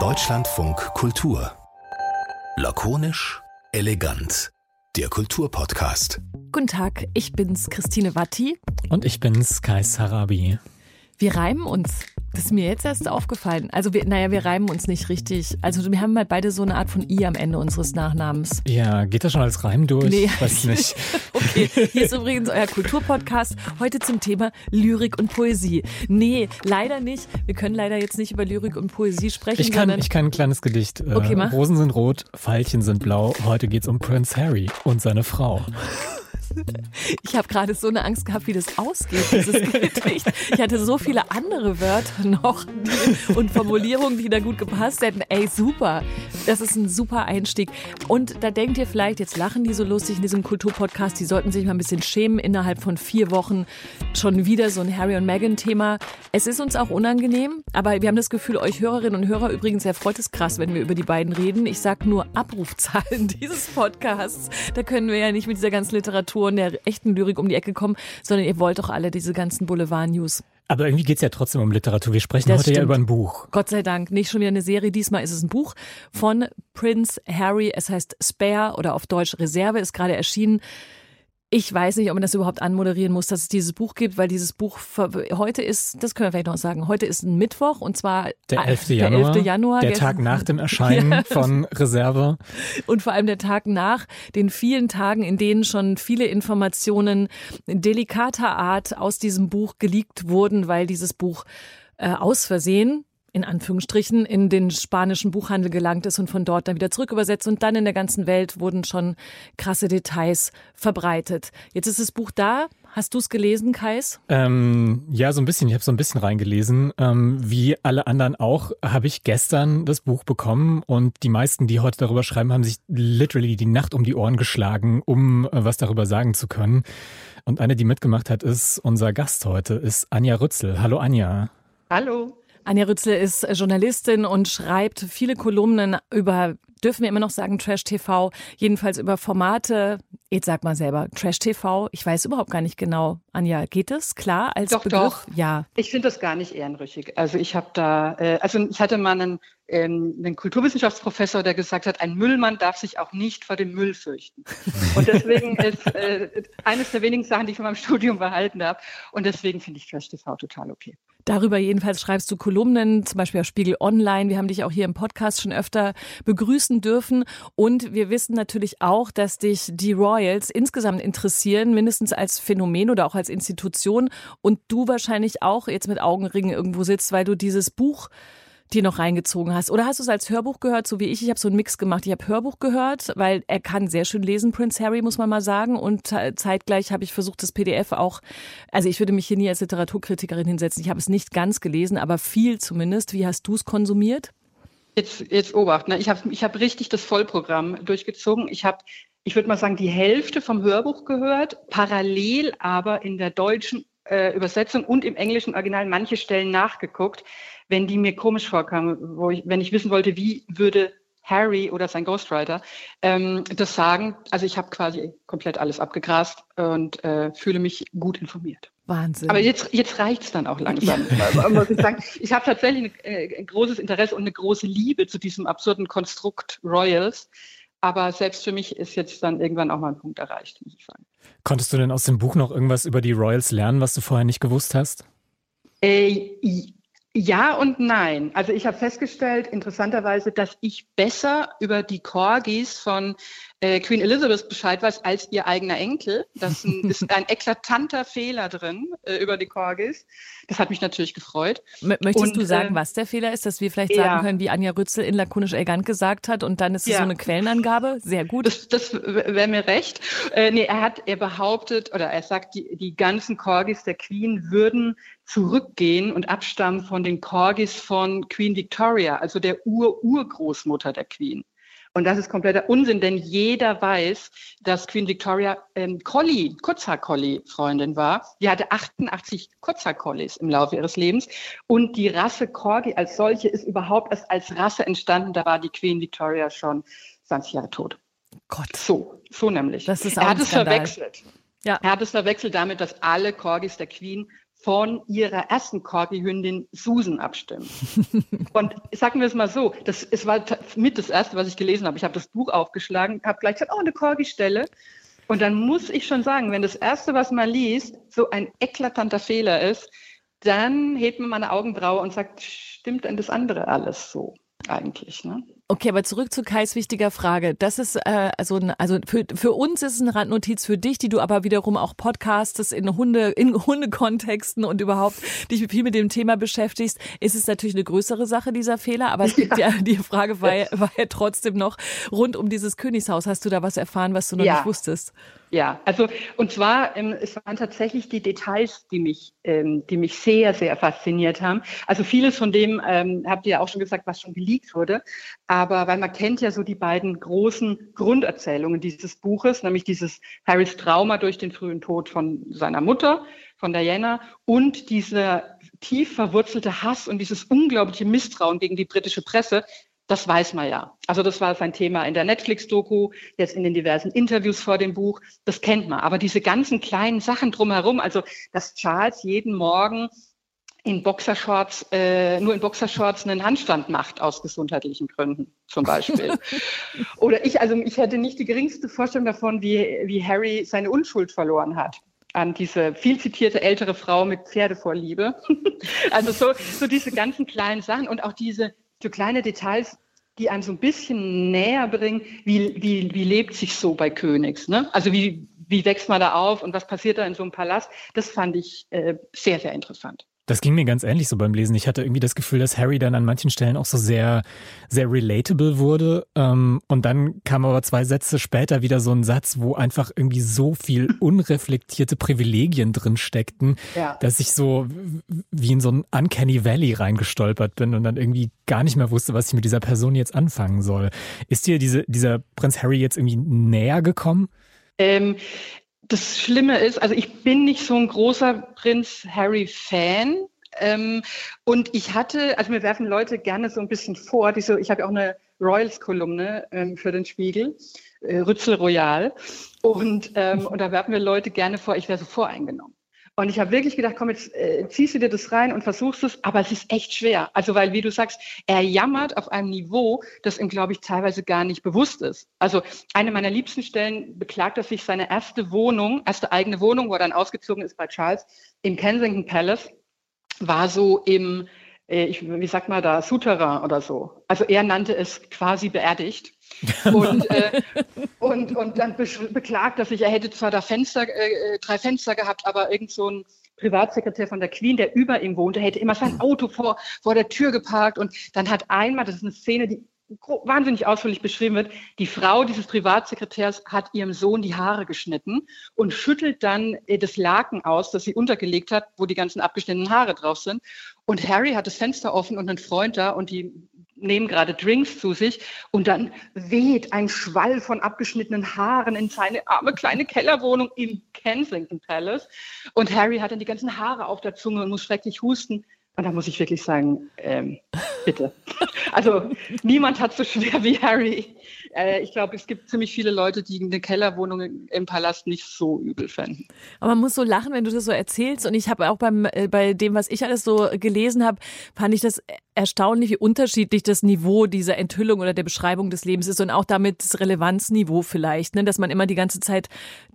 Deutschlandfunk Kultur. Lakonisch, elegant. Der Kulturpodcast. Guten Tag, ich bin's Christine Watti. Und ich bin's Kai Sarabi. Wir reimen uns. Das ist mir jetzt erst aufgefallen. Also, wir, naja, wir reimen uns nicht richtig. Also, wir haben halt beide so eine Art von I am Ende unseres Nachnamens. Ja, geht das schon als Reim durch? Nee. Weiß nicht. okay, hier ist übrigens euer Kulturpodcast. Heute zum Thema Lyrik und Poesie. Nee, leider nicht. Wir können leider jetzt nicht über Lyrik und Poesie sprechen. Ich kann, ich kann ein kleines Gedicht. Äh, Okay, mach. Rosen sind rot, Veilchen sind blau. Heute geht's um Prince Harry und seine Frau. Ich habe gerade so eine Angst gehabt, wie das ausgeht, dieses Gedicht. Ich hatte so viele andere Wörter noch und Formulierungen, die da gut gepasst hätten. Ey, super. Das ist ein super Einstieg. Und da denkt ihr vielleicht, jetzt lachen die so lustig in diesem Kulturpodcast, die sollten sich mal ein bisschen schämen, innerhalb von vier Wochen schon wieder so ein Harry und Meghan-Thema. Es ist uns auch unangenehm, aber wir haben das Gefühl, euch Hörerinnen und Hörer übrigens erfreut es krass, wenn wir über die beiden reden. Ich sag nur Abrufzahlen dieses Podcasts. Da können wir ja nicht mit dieser ganzen Literatur und der echten Lyrik um die Ecke kommen, sondern ihr wollt doch alle diese ganzen Boulevard-News. Aber irgendwie geht's ja trotzdem um Literatur. Wir sprechen Das heute ja stimmt. über ein Buch. Gott sei Dank, nicht schon wieder eine Serie. Diesmal ist es ein Buch von Prince Harry. Es heißt Spare oder auf Deutsch Reserve, ist gerade erschienen. Ich weiß nicht, ob man das überhaupt anmoderieren muss, dass es dieses Buch gibt, weil dieses Buch heute ist, das können wir vielleicht noch sagen, heute ist ein Mittwoch und zwar Der 11. der Januar. 11. Januar der gestern- Tag nach dem Erscheinen Ja. von Reserve. und vor allem der Tag nach den vielen Tagen, in denen schon viele Informationen delikater Art aus diesem Buch geleakt wurden, weil dieses Buch äh, aus Versehen in Anführungsstrichen in den spanischen Buchhandel gelangt ist und von dort dann wieder zurück übersetzt und dann in der ganzen Welt wurden schon krasse Details verbreitet. Jetzt ist das Buch da. Hast du es gelesen, Kais? Ähm, ja, so ein bisschen. Ich habe so ein bisschen reingelesen. Ähm, wie alle anderen auch, habe ich gestern das Buch bekommen und die meisten, die heute darüber schreiben, haben sich literally die Nacht um die Ohren geschlagen, um äh, was darüber sagen zu können. Und eine, die mitgemacht hat, ist unser Gast heute, ist Anja Rützel. Hallo Anja. Hallo. Anja Rützle ist äh, Journalistin und schreibt viele Kolumnen über, dürfen wir immer noch sagen, Trash TV, jedenfalls über Formate. Jetzt sag mal selber, Trash TV. Ich weiß überhaupt gar nicht genau. Anja, geht es klar als Doch, Begriff? doch. Ja. Ich finde das gar nicht ehrenrüchig. Also ich habe da, äh, also ich hatte mal einen, ähm, einen Kulturwissenschaftsprofessor, der gesagt hat, ein Müllmann darf sich auch nicht vor dem Müll fürchten. Und deswegen ist äh, eines der wenigen Sachen, die ich von meinem Studium behalten habe. Und deswegen finde ich Trash TV total okay. Darüber jedenfalls schreibst du Kolumnen, zum Beispiel auf Spiegel Online. Wir haben dich auch hier im Podcast schon öfter begrüßen dürfen. Und wir wissen natürlich auch, dass dich die Royals insgesamt interessieren, mindestens als Phänomen oder auch als Institution. Und du wahrscheinlich auch jetzt mit Augenringen irgendwo sitzt, weil du dieses Buch dir noch reingezogen hast. Oder hast du es als Hörbuch gehört, so wie ich? Ich habe so einen Mix gemacht. Ich habe Hörbuch gehört, weil er kann sehr schön lesen, Prince Harry, muss man mal sagen. Und ze- zeitgleich habe ich versucht, das PDF auch, also ich würde mich hier nie als Literaturkritikerin hinsetzen. Ich habe es nicht ganz gelesen, aber viel zumindest. Wie hast du es konsumiert? Jetzt, jetzt Obacht, ne? ich habe ich hab richtig das Vollprogramm durchgezogen. Ich habe, ich würde mal sagen, die Hälfte vom Hörbuch gehört, parallel aber in der deutschen äh, Übersetzung und im englischen Original manche Stellen nachgeguckt, wenn die mir komisch vorkamen, wo ich, wenn ich wissen wollte, wie würde Harry oder sein Ghostwriter ähm, das sagen. Also ich habe quasi komplett alles abgegrast und äh, fühle mich gut informiert. Wahnsinn. Aber jetzt, jetzt reicht's dann auch langsam, muss ich sagen. Ich habe tatsächlich ein, äh, ein großes Interesse und eine große Liebe zu diesem absurden Konstrukt Royals. Aber selbst für mich ist jetzt dann irgendwann auch mal ein Punkt erreicht, muss ich sagen. Konntest du denn aus dem Buch noch irgendwas über die Royals lernen, was du vorher nicht gewusst hast? Äh, ja und nein. Also ich habe festgestellt, interessanterweise, dass ich besser über die Corgis von äh, Queen Elizabeth Bescheid weiß als ihr eigener Enkel. Das ein, ist ein eklatanter Fehler drin äh, über die Corgis. Das hat mich natürlich gefreut. M möchtest und, du sagen, ähm, was der Fehler ist, dass wir vielleicht ja. sagen können, wie Anja Rützel in lakonisch elegant gesagt hat und dann ist es Ja. so eine Quellenangabe? Sehr gut. Das, das wäre mir recht. Äh, nee, er hat, er behauptet, oder er sagt, die, die ganzen Corgis der Queen würden zurückgehen und abstammen von den Corgis von Queen Victoria, also der Ur-Urgroßmutter der Queen. Und das ist kompletter Unsinn, denn jeder weiß, dass Queen Victoria ähm, Collie, Kurzhaar-Collie-Freundin war. Die hatte 88 Kurzhaar-Collies im Laufe ihres Lebens. Und die Rasse Corgi als solche ist überhaupt erst als Rasse entstanden. Da war die Queen Victoria schon 20 Jahre tot. Gott. So, so nämlich. Das ist auch er hat es verwechselt. Ja. Er hat es verwechselt damit, dass alle Corgis der Queen von ihrer ersten Corgi-Hündin Susan abstimmen. und sagen wir es mal so, das, es war mit das Erste, was ich gelesen habe. Ich habe das Buch aufgeschlagen, habe gleich gesagt, oh, eine Corgi-Stelle. Und dann muss ich schon sagen, wenn das Erste, was man liest, so ein eklatanter Fehler ist, dann hebt man meine Augenbraue und sagt, stimmt denn das andere alles so eigentlich? Ne? Okay, aber zurück zu Kais wichtiger Frage. Das ist äh, also also für, für uns ist es eine Randnotiz für dich, die du aber wiederum auch podcastest in Hunde in Hundekontexten und überhaupt dich viel mit dem Thema beschäftigst. Ist es natürlich eine größere Sache dieser Fehler, aber es gibt ja, ja die Frage war, war ja trotzdem noch rund um dieses Königshaus. Hast du da was erfahren, was du noch ja. nicht wusstest? Ja, also und zwar, ähm, es waren tatsächlich die Details, die mich, ähm, die mich sehr, sehr fasziniert haben. Also vieles von dem ähm, habt ihr ja auch schon gesagt, was schon geleakt wurde. Aber weil man kennt ja so die beiden großen Grunderzählungen dieses Buches, nämlich dieses Harrys Trauma durch den frühen Tod von seiner Mutter, von Diana, und dieser tief verwurzelte Hass und dieses unglaubliche Misstrauen gegen die britische Presse, das weiß man ja. Also das war sein Thema in der Netflix-Doku, jetzt in den diversen Interviews vor dem Buch. Das kennt man. Aber diese ganzen kleinen Sachen drumherum, also dass Charles jeden Morgen in Boxershorts, äh, nur in Boxershorts einen Handstand macht aus gesundheitlichen Gründen zum Beispiel. Oder ich, also ich hätte nicht die geringste Vorstellung davon, wie, wie Harry seine Unschuld verloren hat an diese viel zitierte ältere Frau mit Pferdevorliebe. also so, so diese ganzen kleinen Sachen und auch diese so kleine Details, die einem so ein bisschen näher bringen, wie, wie, wie lebt sich so bei Königs. Ne? Also wie, wie wächst man da auf und was passiert da in so einem Palast? Das fand ich äh, sehr, sehr interessant. Das ging mir ganz ähnlich so beim Lesen. Ich hatte irgendwie das Gefühl, dass Harry dann an manchen Stellen auch so sehr, sehr relatable wurde. Ähm, und dann kam aber zwei Sätze später wieder so ein Satz, wo einfach irgendwie so viel unreflektierte Privilegien drin steckten, ja. dass ich so wie in so ein Uncanny Valley reingestolpert bin und dann irgendwie gar nicht mehr wusste, was ich mit dieser Person jetzt anfangen soll. Ist dir diese, dieser Prinz Harry jetzt irgendwie näher gekommen? Ähm, das Schlimme ist, also ich bin nicht so ein großer Prinz Harry-Fan. Ähm, und ich hatte, also mir werfen Leute gerne so ein bisschen vor, die so, ich habe ja auch eine Royals-Kolumne ähm, für den Spiegel, äh, Rützel Royal. Und, ähm, und da werfen mir Leute gerne vor, ich wäre so voreingenommen. Und ich habe wirklich gedacht, komm, jetzt äh, ziehst du dir das rein und versuchst es, aber es ist echt schwer. Also weil, wie du sagst, er jammert auf einem Niveau, das ihm, glaube ich, teilweise gar nicht bewusst ist. Also eine meiner liebsten Stellen beklagt er sich seine erste Wohnung, erste eigene Wohnung, wo er dann ausgezogen ist bei Charles, im Kensington Palace, war so im, äh, ich, wie sagt man da, Souterrain oder so. Also er nannte es quasi beerdigt. und, äh, und, und dann beklagt er sich, er hätte zwar da Fenster, äh, drei Fenster gehabt, aber irgend so ein Privatsekretär von der Queen, der über ihm wohnte, hätte immer sein Auto vor, vor der Tür geparkt und dann hat einmal, das ist eine Szene, die wahnsinnig ausführlich beschrieben wird, die Frau dieses Privatsekretärs hat ihrem Sohn die Haare geschnitten und schüttelt dann äh, das Laken aus, das sie untergelegt hat, wo die ganzen abgeschnittenen Haare drauf sind. Und Harry hat das Fenster offen und einen Freund da und die nehmen gerade Drinks zu sich und dann weht ein Schwall von abgeschnittenen Haaren in seine arme kleine Kellerwohnung im Kensington Palace und Harry hat dann die ganzen Haare auf der Zunge und muss schrecklich husten. Und da muss ich wirklich sagen, ähm, bitte. Also niemand hat so schwer wie Harry. Äh, ich glaube, es gibt ziemlich viele Leute, die eine Kellerwohnung im Palast nicht so übel fänden. Aber man muss so lachen, wenn du das so erzählst. Und ich habe auch beim, äh, bei dem, was ich alles so gelesen habe, fand ich das erstaunlich, wie unterschiedlich das Niveau dieser Enthüllung oder der Beschreibung des Lebens ist und auch damit das Relevanzniveau vielleicht, ne? dass man immer die ganze Zeit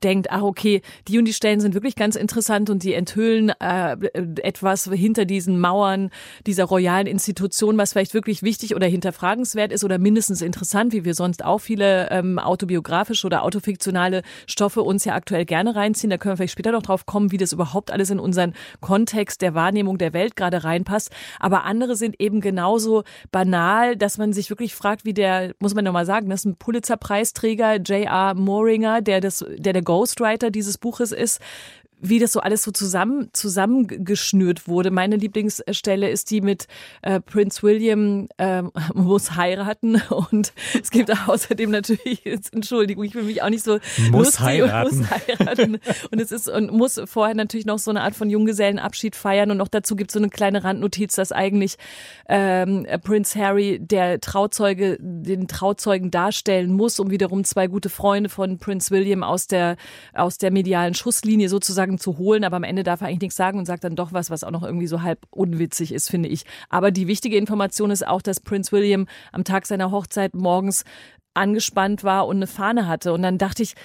denkt, ach okay, die und die Stellen sind wirklich ganz interessant und die enthüllen äh, etwas hinter diesen Mauern dieser royalen Institution, was vielleicht wirklich wichtig oder hinterfragenswert ist oder mindestens interessant, wie wir sonst auch viele ähm, autobiografische oder autofiktionale Stoffe uns ja aktuell gerne reinziehen. Da können wir vielleicht später noch drauf kommen, wie das überhaupt alles in unseren Kontext der Wahrnehmung der Welt gerade reinpasst. Aber andere sind eben genauso banal, dass man sich wirklich fragt, wie der, muss man nochmal sagen, das ist ein Pulitzer-Preisträger, J.R. Moringer, der das, der der Ghostwriter dieses Buches ist, wie das so alles so zusammen zusammengeschnürt wurde. Meine Lieblingsstelle ist die mit äh, Prince William äh, muss heiraten und es gibt außerdem natürlich jetzt, Entschuldigung, ich will mich auch nicht so muss heiraten. muss heiraten und es ist und muss vorher natürlich noch so eine Art von Junggesellenabschied feiern und noch dazu gibt es so eine kleine Randnotiz, dass eigentlich ähm, Prince Harry der Trauzeuge den Trauzeugen darstellen muss, um wiederum zwei gute Freunde von Prince William aus der aus der medialen Schusslinie sozusagen Aussagen zu holen, aber am Ende darf er eigentlich nichts sagen und sagt dann doch was, was auch noch irgendwie so halb unwitzig ist, finde ich. Aber die wichtige Information ist auch, dass Prince William am Tag seiner Hochzeit morgens angespannt war und eine Fahne hatte. Und dann dachte ich,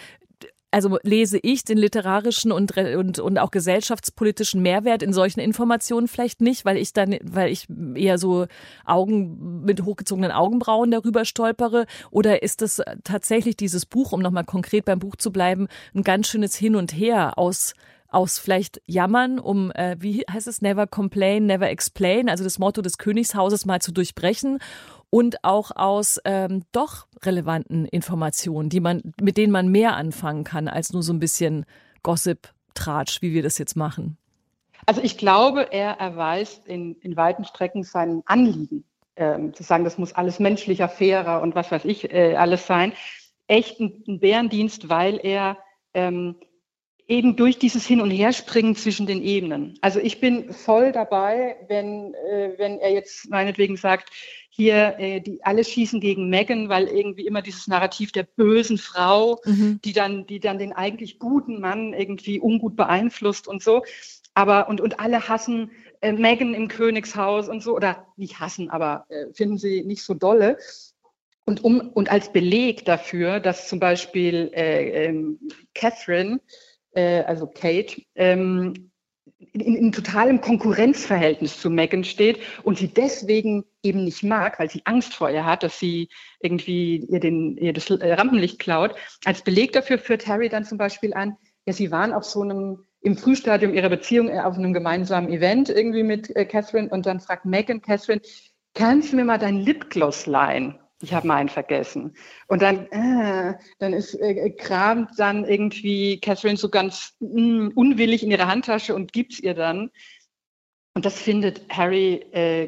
also lese ich den literarischen und, und, und auch gesellschaftspolitischen Mehrwert in solchen Informationen vielleicht nicht, weil ich dann, weil ich eher so Augen mit hochgezogenen Augenbrauen darüber stolpere? Oder ist es tatsächlich dieses Buch, um nochmal konkret beim Buch zu bleiben, ein ganz schönes Hin und Her aus aus vielleicht Jammern, um, äh, wie heißt es, never complain, never explain, also das Motto des Königshauses mal zu durchbrechen und auch aus ähm, doch relevanten Informationen, die man, mit denen man mehr anfangen kann als nur so ein bisschen Gossip-Tratsch, wie wir das jetzt machen. Also ich glaube, er erweist in, in weiten Strecken sein Anliegen, ähm, zu sagen, das muss alles menschlicher, fairer und was weiß ich äh, alles sein, echt ein, ein Bärendienst, weil er ähm, eben durch dieses Hin- und Herspringen zwischen den Ebenen. Also ich bin voll dabei, wenn, äh, wenn er jetzt meinetwegen sagt, hier, äh, die alle schießen gegen Megan, weil irgendwie immer dieses Narrativ der bösen Frau, mhm. die dann, die dann den eigentlich guten Mann irgendwie ungut beeinflusst und so. Aber und, und alle hassen äh, Megan im Königshaus und so, oder nicht hassen, aber äh, finden sie nicht so dolle. Und, um, und als Beleg dafür, dass zum Beispiel äh, ähm, Catherine äh, also Kate, ähm, in, in totalem Konkurrenzverhältnis zu Megan steht und sie deswegen eben nicht mag, weil sie Angst vor ihr hat, dass sie irgendwie ihr, den, ihr das Rampenlicht klaut. Als Beleg dafür führt Harry dann zum Beispiel an, ja, sie waren auf so einem, im Frühstadium ihrer Beziehung äh, auf einem gemeinsamen Event irgendwie mit äh, Catherine und dann fragt Megan Catherine, kannst du mir mal dein Lipgloss leihen? Ich habe meinen vergessen. Und dann, äh, dann ist äh, kramt dann irgendwie Catherine so ganz mh, mm, unwillig in ihre Handtasche und gibt's ihr dann. Und das findet Harry äh,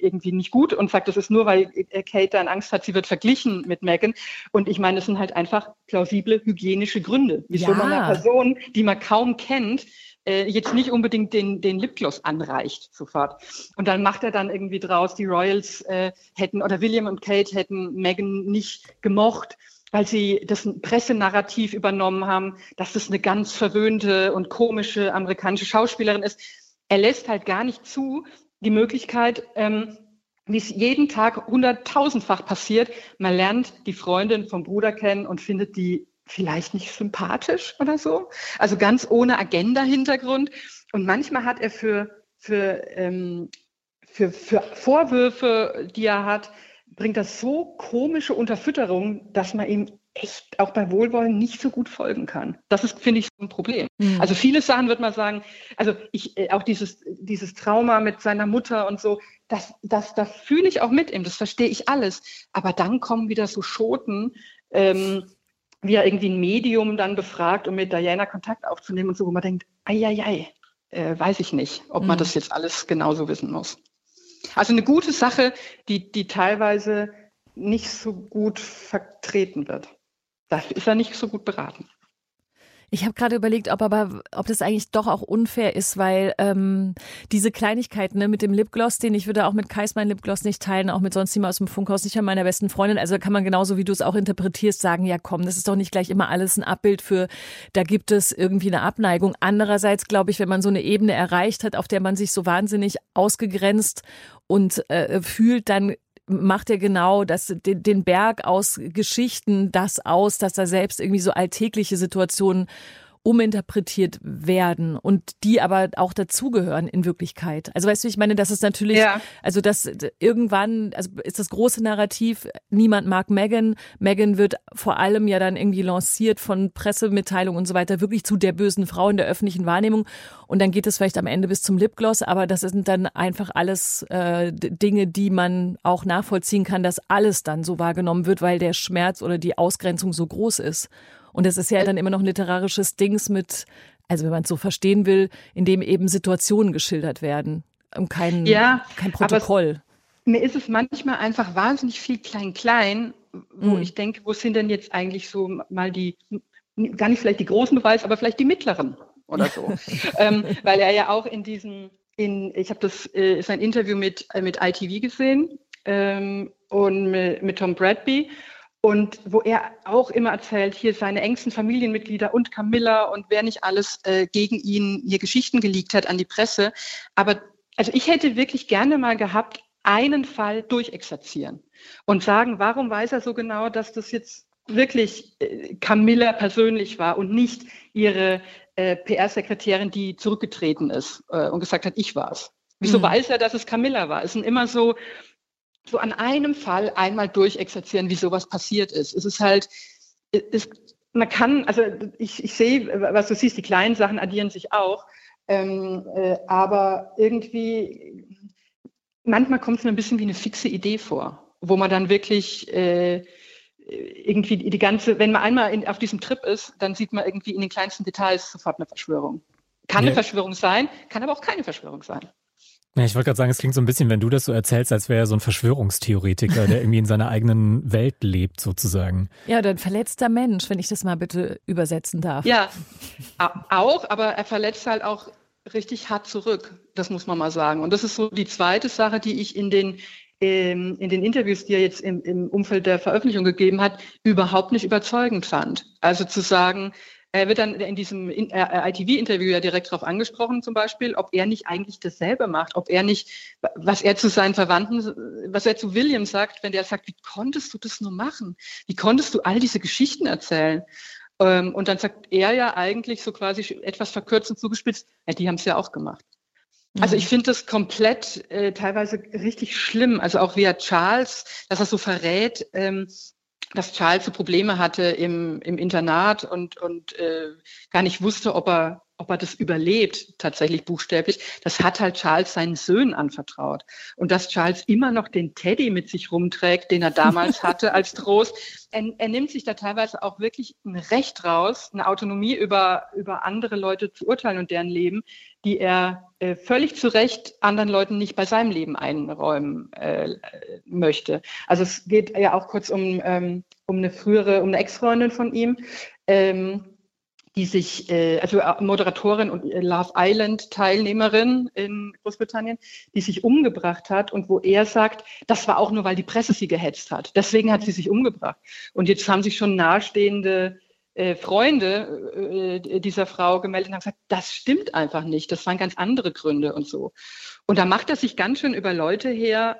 irgendwie nicht gut und sagt, das ist nur, weil äh, Kate dann Angst hat, sie wird verglichen mit Megan. Und ich meine, das sind halt einfach plausible hygienische Gründe, wieso ja. man einer Person, die man kaum kennt, äh, jetzt nicht unbedingt den, den Lipgloss anreicht sofort. Und dann macht er dann irgendwie draus, die Royals äh, hätten oder William und Kate hätten Meghan nicht gemocht weil sie das Pressenarrativ übernommen haben, dass das eine ganz verwöhnte und komische amerikanische Schauspielerin ist. Er lässt halt gar nicht zu, die Möglichkeit, ähm, wie es jeden Tag hunderttausendfach passiert, man lernt die Freundin vom Bruder kennen und findet die vielleicht nicht sympathisch oder so. Also ganz ohne Agenda-Hintergrund. Und manchmal hat er für, für, ähm, für, für Vorwürfe, die er hat, bringt das so komische Unterfütterung, dass man ihm echt auch bei Wohlwollen nicht so gut folgen kann. Das ist, finde ich, so ein Problem. Mhm. Also viele Sachen wird man sagen, also ich, äh, auch dieses, dieses Trauma mit seiner Mutter und so, das, das, das fühle ich auch mit ihm, das verstehe ich alles. Aber dann kommen wieder so Schoten, ähm, wie er irgendwie ein Medium dann befragt, um mit Diana Kontakt aufzunehmen und so, wo man denkt, ei, äh, weiß ich nicht, ob man mhm. das jetzt alles genauso wissen muss. Also eine gute Sache, die, die teilweise nicht so gut vertreten wird. Da ist er nicht so gut beraten. Ich habe gerade überlegt, ob aber, ob das eigentlich doch auch unfair ist, weil ähm, diese Kleinigkeiten ne, mit dem Lipgloss, den ich würde auch mit Kais mein Lipgloss nicht teilen, auch mit sonst jemand aus dem Funkhaus, nicht an meiner besten Freundin. Also kann man genauso, wie du es auch interpretierst, sagen, ja komm, das ist doch nicht gleich immer alles ein Abbild für, da gibt es irgendwie eine Abneigung. Andererseits glaube ich, wenn man so eine Ebene erreicht hat, auf der man sich so wahnsinnig ausgegrenzt und äh, fühlt, dann macht er genau das, den, den Berg aus Geschichten das aus, dass er selbst irgendwie so alltägliche Situationen uminterpretiert werden und die aber auch dazugehören in Wirklichkeit. Also weißt du, ich meine, das ist natürlich, ja. also das irgendwann, also ist das große Narrativ, niemand mag Megan. Megan wird vor allem ja dann irgendwie lanciert von Pressemitteilungen und so weiter, wirklich zu der bösen Frau in der öffentlichen Wahrnehmung. Und dann geht es vielleicht am Ende bis zum Lipgloss, aber das sind dann einfach alles äh, Dinge, die man auch nachvollziehen kann, dass alles dann so wahrgenommen wird, weil der Schmerz oder die Ausgrenzung so groß ist. Und es ist ja dann immer noch ein literarisches Dings mit, also wenn man es so verstehen will, in dem eben Situationen geschildert werden und kein, ja, kein Protokoll. mir ist es manchmal einfach wahnsinnig viel klein-klein, wo mhm. ich denke, wo sind denn jetzt eigentlich so mal die, gar nicht vielleicht die großen Beweise, aber vielleicht die mittleren oder so. ähm, weil er ja auch in diesem, in, ich habe das, äh, sein Interview mit, äh, mit ITV gesehen ähm, und mit, mit Tom Bradby und wo er auch immer erzählt, hier seine engsten Familienmitglieder und Camilla und wer nicht alles äh, gegen ihn hier Geschichten geleakt hat an die Presse. Aber also ich hätte wirklich gerne mal gehabt, einen Fall durchexerzieren und sagen, warum weiß er so genau, dass das jetzt wirklich äh, Camilla persönlich war und nicht ihre äh, PR-Sekretärin, die zurückgetreten ist äh, und gesagt hat, ich war's. Wieso mhm. weiß er, dass es Camilla war? Es sind immer so, so an einem Fall einmal durchexerzieren, wie sowas passiert ist. Es ist halt, es, man kann, also ich, ich sehe, was du siehst, die kleinen Sachen addieren sich auch, ähm, äh, aber irgendwie, manchmal kommt es mir ein bisschen wie eine fixe Idee vor, wo man dann wirklich äh, irgendwie die ganze, wenn man einmal in, auf diesem Trip ist, dann sieht man irgendwie in den kleinsten Details sofort eine Verschwörung. Kann eine Verschwörung sein, kann aber auch keine Verschwörung sein. Ja, ich wollte gerade sagen, es klingt so ein bisschen, wenn du das so erzählst, als wäre er so ein Verschwörungstheoretiker, der irgendwie in seiner eigenen Welt lebt, sozusagen. Ja, oder ein verletzter Mensch, wenn ich das mal bitte übersetzen darf. Ja, auch, aber er verletzt halt auch richtig hart zurück. Das muss man mal sagen. Und das ist so die zweite Sache, die ich in den ähm, in den Interviews, die er jetzt im, im Umfeld der Veröffentlichung gegeben hat, überhaupt nicht überzeugend fand. Also zu sagen, er wird dann in diesem ITV-Interview ja direkt darauf angesprochen, zum Beispiel, ob er nicht eigentlich dasselbe macht, ob er nicht, was er zu seinen Verwandten, was er zu William sagt, wenn der sagt, wie konntest du das nur machen? Wie konntest du all diese Geschichten erzählen? Ähm, und dann sagt er ja eigentlich so quasi etwas verkürzt und zugespitzt, ja, die haben es ja auch gemacht. Also ich mhm. finde das komplett äh, teilweise richtig schlimm. Also auch wie er Charles, dass er so verrät, ähm, dass Charles so Probleme hatte im, im Internat und, und äh, gar nicht wusste, ob er, ob er das überlebt, tatsächlich buchstäblich. Das hat halt Charles seinen Söhnen anvertraut. Und dass Charles immer noch den Teddy mit sich rumträgt, den er damals hatte als Trost, er, er nimmt sich da teilweise auch wirklich ein Recht raus, eine Autonomie über, über andere Leute zu urteilen und deren Leben, die er äh, völlig zu Recht anderen Leuten nicht bei seinem Leben einräumen äh, möchte. Also es geht ja auch kurz um, ähm, um eine frühere, um eine Ex-Freundin von ihm, ähm, die sich, äh, also Moderatorin und Love Island Teilnehmerin in Großbritannien, die sich umgebracht hat und wo er sagt, das war auch nur, weil die Presse sie gehetzt hat. Deswegen hat sie sich umgebracht. Und jetzt haben sich schon nahestehende äh, Freunde äh, dieser Frau gemeldet und haben gesagt, das stimmt einfach nicht, das waren ganz andere Gründe und so. Und da macht er sich ganz schön über Leute her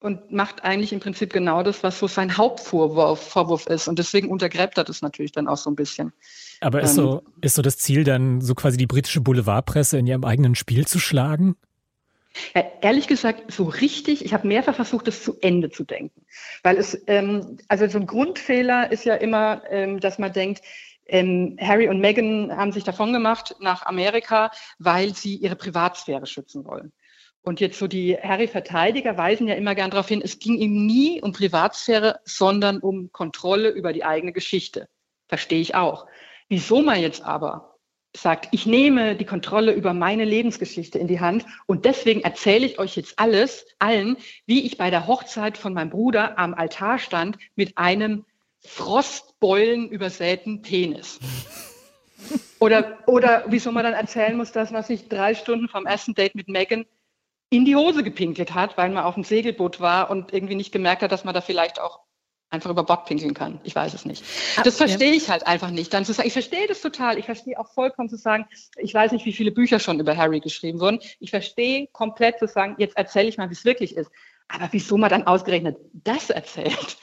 und macht eigentlich im Prinzip genau das, was so sein Hauptvorwurf Vorwurf ist. Und deswegen untergräbt er das natürlich dann auch so ein bisschen. Aber ist, ähm, so, ist so das Ziel dann, so quasi die britische Boulevardpresse in ihrem eigenen Spiel zu schlagen? Ja, ehrlich gesagt, so richtig, ich habe mehrfach versucht, das zu Ende zu denken. Weil es, ähm, also so ein Grundfehler ist ja immer, ähm, dass man denkt, ähm, Harry und Meghan haben sich davon gemacht nach Amerika, weil sie ihre Privatsphäre schützen wollen. Und jetzt so die Harry-Verteidiger weisen ja immer gern darauf hin, es ging ihm nie um Privatsphäre, sondern um Kontrolle über die eigene Geschichte. Verstehe ich auch. Wieso man jetzt aber sagt, ich nehme die Kontrolle über meine Lebensgeschichte in die Hand und deswegen erzähle ich euch jetzt alles, allen, wie ich bei der Hochzeit von meinem Bruder am Altar stand mit einem Frostbeulen übersäten Penis. Oder, oder wieso man dann erzählen muss, dass man sich drei Stunden vom ersten Date mit Megan in die Hose gepinkelt hat, weil man auf dem Segelboot war und irgendwie nicht gemerkt hat, dass man da vielleicht auch einfach über Bord pinkeln kann. Ich weiß es nicht. Ah, das verstehe ich halt einfach nicht. Dann zu sagen, ich verstehe das total. Ich verstehe auch vollkommen zu sagen, ich weiß nicht, wie viele Bücher schon über Harry geschrieben wurden. Ich verstehe komplett zu sagen, jetzt erzähle ich mal, wie es wirklich ist. Aber wieso man dann ausgerechnet das erzählt?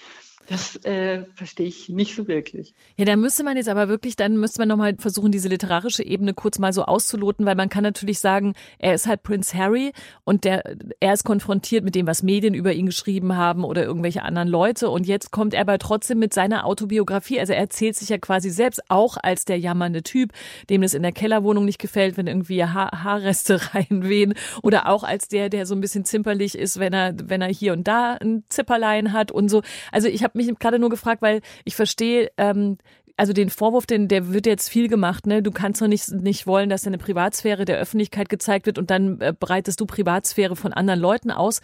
Das äh, verstehe ich nicht so wirklich. Ja, da müsste man jetzt aber wirklich, dann müsste man nochmal versuchen, diese literarische Ebene kurz mal so auszuloten, weil man kann natürlich sagen, er ist halt Prince Harry und der, er ist konfrontiert mit dem, was Medien über ihn geschrieben haben oder irgendwelche anderen Leute und jetzt kommt er aber trotzdem mit seiner Autobiografie, also er erzählt sich ja quasi selbst auch als der jammernde Typ, dem es in der Kellerwohnung nicht gefällt, wenn irgendwie ha Haarreste reinwehen oder auch als der, der so ein bisschen zimperlich ist, wenn er, wenn er hier und da ein Zipperlein hat und so. Also ich habe habe mich gerade nur gefragt, weil ich verstehe, ähm, also den Vorwurf, den, der wird jetzt viel gemacht, ne? Du kannst doch nicht, nicht wollen, dass deine Privatsphäre der Öffentlichkeit gezeigt wird und dann äh, breitest du Privatsphäre von anderen Leuten aus.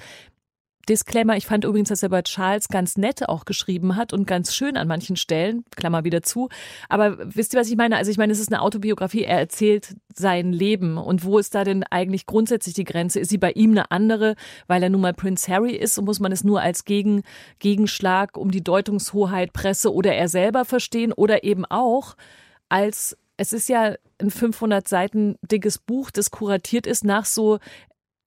Disclaimer, ich fand übrigens, dass er bei Charles ganz nett auch geschrieben hat und ganz schön an manchen Stellen, Klammer wieder zu. Aber wisst ihr, was ich meine? Also ich meine, es ist eine Autobiografie, er erzählt sein Leben. Und wo ist da denn eigentlich grundsätzlich die Grenze? Ist sie bei ihm eine andere, weil er nun mal Prince Harry ist und muss man es nur als Gegen, Gegenschlag um die Deutungshoheit Presse oder er selber verstehen oder eben auch als es ist ja ein 500 Seiten dickes Buch, das kuratiert ist nach so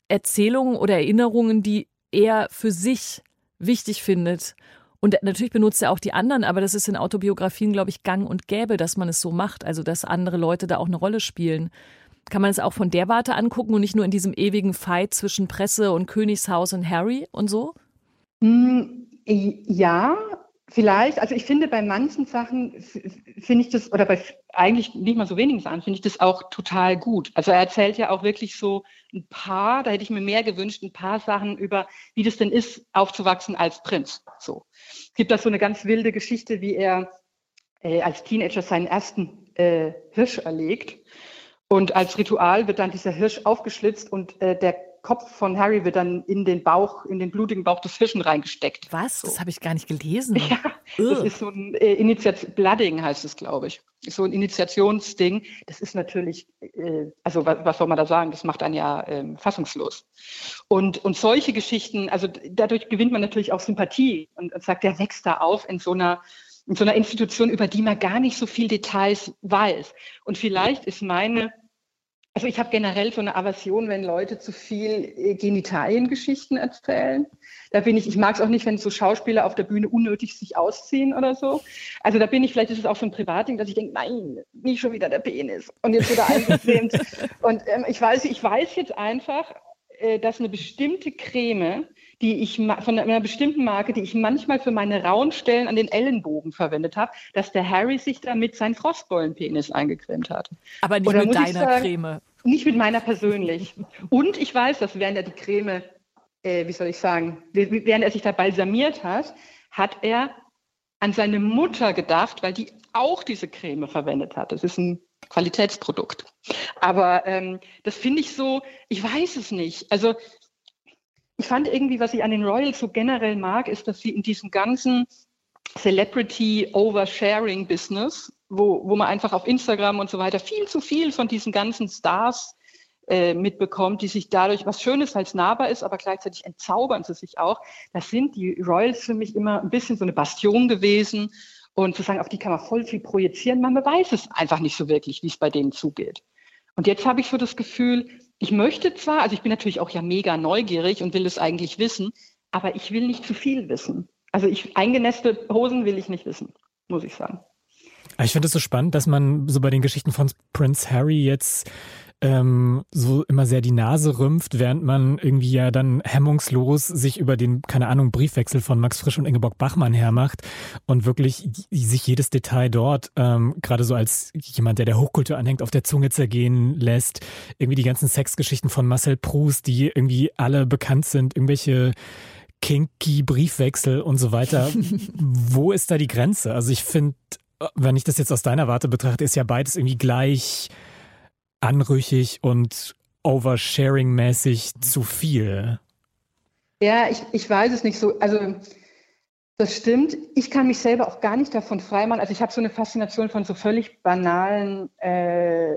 Erzählungen oder Erinnerungen, die er für sich wichtig findet. Und natürlich benutzt er auch die anderen, aber das ist in Autobiografien, glaube ich, gang und gäbe, dass man es so macht, also dass andere Leute da auch eine Rolle spielen. Kann man es auch von der Warte angucken und nicht nur in diesem ewigen Fight zwischen Presse und Königshaus und Harry und so? Hm, ja, Vielleicht, also ich finde bei manchen Sachen finde ich das, oder bei eigentlich nicht mal so wenigen Sachen, finde ich das auch total gut. Also er erzählt ja auch wirklich so ein paar, da hätte ich mir mehr gewünscht, ein paar Sachen über, wie das denn ist, aufzuwachsen als Prinz. So. Es gibt da so eine ganz wilde Geschichte, wie er äh, als Teenager seinen ersten äh, Hirsch erlegt. Und als Ritual wird dann dieser Hirsch aufgeschlitzt und äh, der Kopf von Harry wird dann in den Bauch, in den blutigen Bauch des Fischen reingesteckt. Was? So. Das habe ich gar nicht gelesen. Ja, Ugh. das ist so ein äh, Initiat Blooding heißt es, glaube ich. So ein Initiationsding. Das ist natürlich, äh, also was, was, soll man da sagen? Das macht einen ja äh, fassungslos. Und, und solche Geschichten, also dadurch gewinnt man natürlich auch Sympathie und, und sagt, der wächst da auf in so einer in so einer Institution, über die man gar nicht so viel Details weiß. Und vielleicht ist meine also ich habe generell so eine Aversion, wenn Leute zu viel äh, Genitaliengeschichten erzählen. Da bin ich, ich mag es auch nicht, wenn so Schauspieler auf der Bühne unnötig sich ausziehen oder so. Also da bin ich, vielleicht ist es auch so ein Privatding, dass ich denke, nein, nicht schon wieder der Penis. Und jetzt wieder eingefilmt. und ähm, ich weiß, ich weiß jetzt einfach, dass eine bestimmte Creme, die ich von einer bestimmten Marke, die ich manchmal für meine rauen Stellen an den Ellenbogen verwendet habe, dass der Harry sich damit seinen Frostbollenpenis eingecremt hat. Aber nicht Oder mit deiner sagen, Creme. Nicht mit meiner persönlich. Und ich weiß, dass während er die Creme, äh, wie soll ich sagen, während er sich da balsamiert hat, hat er an seine Mutter gedacht, weil die auch diese Creme verwendet hat. Das ist ein Qualitätsprodukt. Aber ähm, das finde ich so, ich weiß es nicht. Also ich fand irgendwie, was ich an den Royals so generell mag, ist, dass sie in diesem ganzen Celebrity Oversharing Business, wo, wo man einfach auf Instagram und so weiter viel zu viel von diesen ganzen Stars äh, mitbekommt, die sich dadurch, was Schönes als nahbar ist, aber gleichzeitig entzaubern sie sich auch. Das sind die Royals für mich immer ein bisschen so eine Bastion gewesen und zu sagen, auf die kann man voll viel projizieren. Man weiß es einfach nicht so wirklich, wie es bei denen zugeht. Und jetzt habe ich so das Gefühl, ich möchte zwar, also ich bin natürlich auch ja mega neugierig und will es eigentlich wissen, aber ich will nicht zu viel wissen. Also ich eingenäste Hosen will ich nicht wissen, muss ich sagen. Ich finde es so spannend, dass man so bei den Geschichten von Prince Harry jetzt ähm, so immer sehr die Nase rümpft, während man irgendwie ja dann hemmungslos sich über den, keine Ahnung, Briefwechsel von Max Frisch und Ingeborg Bachmann hermacht und wirklich sich jedes Detail dort, ähm, gerade so als jemand, der der Hochkultur anhängt, auf der Zunge zergehen lässt. Irgendwie die ganzen Sexgeschichten von Marcel Proust, die irgendwie alle bekannt sind, irgendwelche kinky Briefwechsel und so weiter. Wo ist da die Grenze? Also ich finde, wenn ich das jetzt aus deiner Warte betrachte, ist ja beides irgendwie gleich anrüchig und oversharing-mäßig zu viel. Ja, ich, ich weiß es nicht so. Also das stimmt. Ich kann mich selber auch gar nicht davon freimachen. Also ich habe so eine Faszination von so völlig banalen, äh,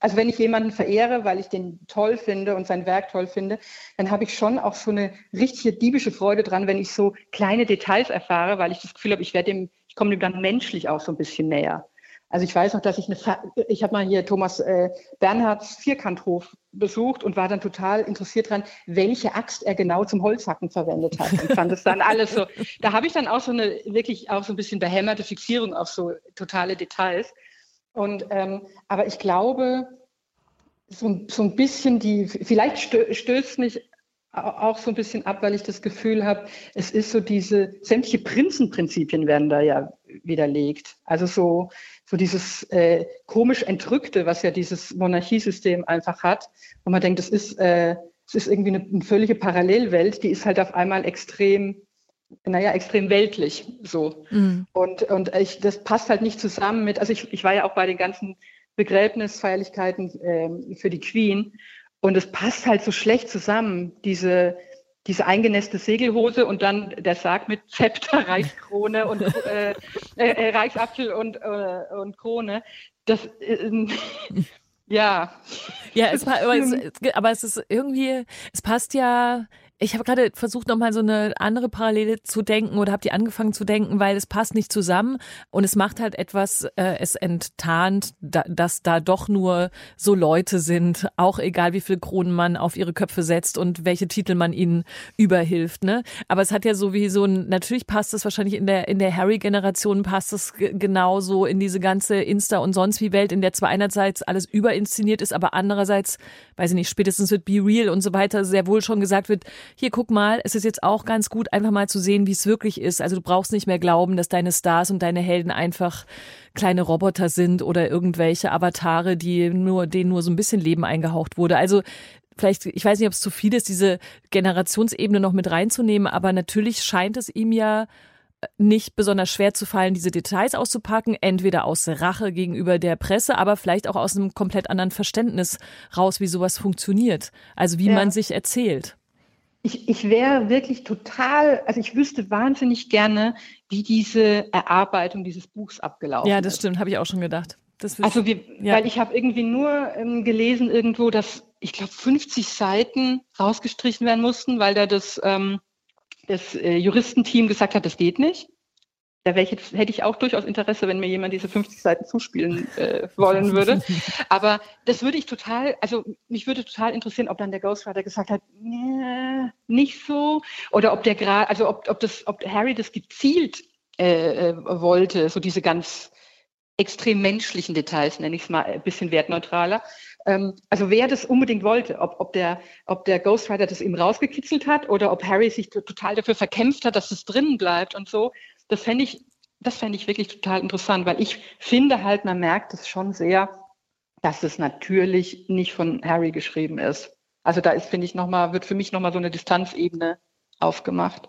also wenn ich jemanden verehre, weil ich den toll finde und sein Werk toll finde, dann habe ich schon auch so eine richtige diebische Freude dran, wenn ich so kleine Details erfahre, weil ich das Gefühl habe, ich werde dem, ich komme dem dann menschlich auch so ein bisschen näher. Also ich weiß noch, dass ich eine, ich habe mal hier Thomas äh, Bernhards Vierkanthof besucht und war dann total interessiert dran, welche Axt er genau zum Holzhacken verwendet hat und fand es dann alles so. Da habe ich dann auch so eine wirklich auch so ein bisschen behämmerte Fixierung auf so totale Details. Und ähm, aber ich glaube, so, so ein bisschen die, vielleicht stö stößt mich auch so ein bisschen ab, weil ich das Gefühl habe, es ist so diese, sämtliche Prinzenprinzipien werden da ja widerlegt. Also so, so dieses äh, komisch Entrückte, was ja dieses Monarchiesystem einfach hat, wo man denkt, das ist, äh, es ist irgendwie eine, eine völlige Parallelwelt, die ist halt auf einmal extrem naja, extrem weltlich so. Mhm. Und, und ich, das passt halt nicht zusammen mit, also ich, ich war ja auch bei den ganzen Begräbnisfeierlichkeiten äh, für die Queen und es passt halt so schlecht zusammen, diese, diese eingenäste Segelhose und dann der Sarg mit Zepter, Reichskrone und äh, äh, Reichsapfel und, äh, und Krone. Das, äh, ja. Ja, es, aber, es, aber es ist irgendwie, es passt ja ich habe gerade versucht, nochmal so eine andere Parallele zu denken oder habe die angefangen zu denken, weil es passt nicht zusammen und es macht halt etwas, äh, es enttarnt, da, dass da doch nur so Leute sind, auch egal wie viel Kronen man auf ihre Köpfe setzt und welche Titel man ihnen überhilft. Ne? Aber es hat ja so wie so ein, natürlich passt es wahrscheinlich in der, in der Harry-Generation passt es genauso in diese ganze Insta- und sonst wie Welt, in der zwar einerseits alles überinszeniert ist, aber andererseits, weiß ich nicht, spätestens wird Be Real und so weiter sehr wohl schon gesagt wird, hier guck mal, es ist jetzt auch ganz gut, einfach mal zu sehen, wie es wirklich ist. Also du brauchst nicht mehr glauben, dass deine Stars und deine Helden einfach kleine Roboter sind oder irgendwelche Avatare, die nur, denen nur so ein bisschen Leben eingehaucht wurde. Also vielleicht, ich weiß nicht, ob es zu viel ist, diese Generationsebene noch mit reinzunehmen, aber natürlich scheint es ihm ja nicht besonders schwer zu fallen, diese Details auszupacken, entweder aus Rache gegenüber der Presse, aber vielleicht auch aus einem komplett anderen Verständnis raus, wie sowas funktioniert. Also wie ja. man sich erzählt ich, ich wäre wirklich total, also ich wüsste wahnsinnig gerne, wie diese Erarbeitung dieses Buchs abgelaufen ist. Ja, das ist. stimmt, habe ich auch schon gedacht. also wir, ja. weil ich habe irgendwie nur ähm, gelesen irgendwo, dass ich glaube 50 Seiten rausgestrichen werden mussten, weil da das, ähm, das äh, Juristenteam gesagt hat, das geht nicht. Da ich hätte ich auch durchaus Interesse, wenn mir jemand diese 50 Seiten zuspielen äh, wollen würde. Aber das würde ich total, also mich würde total interessieren, ob dann der Ghostwriter gesagt hat, nee, nicht so, oder ob der gerade, also ob, ob das, ob Harry das gezielt äh, äh, wollte, so diese ganz extrem menschlichen Details, nenne ich es mal ein bisschen wertneutraler. Ähm, also wer das unbedingt wollte, ob, ob, der, ob der Ghostwriter das ihm rausgekitzelt hat oder ob Harry sich total dafür verkämpft hat, dass es drinnen bleibt und so das fände ich, das fände ich wirklich total interessant, weil ich finde halt, man merkt es schon sehr, dass es natürlich nicht von Harry geschrieben ist. Also da ist, finde ich, nochmal, wird für mich nochmal so eine Distanzebene aufgemacht.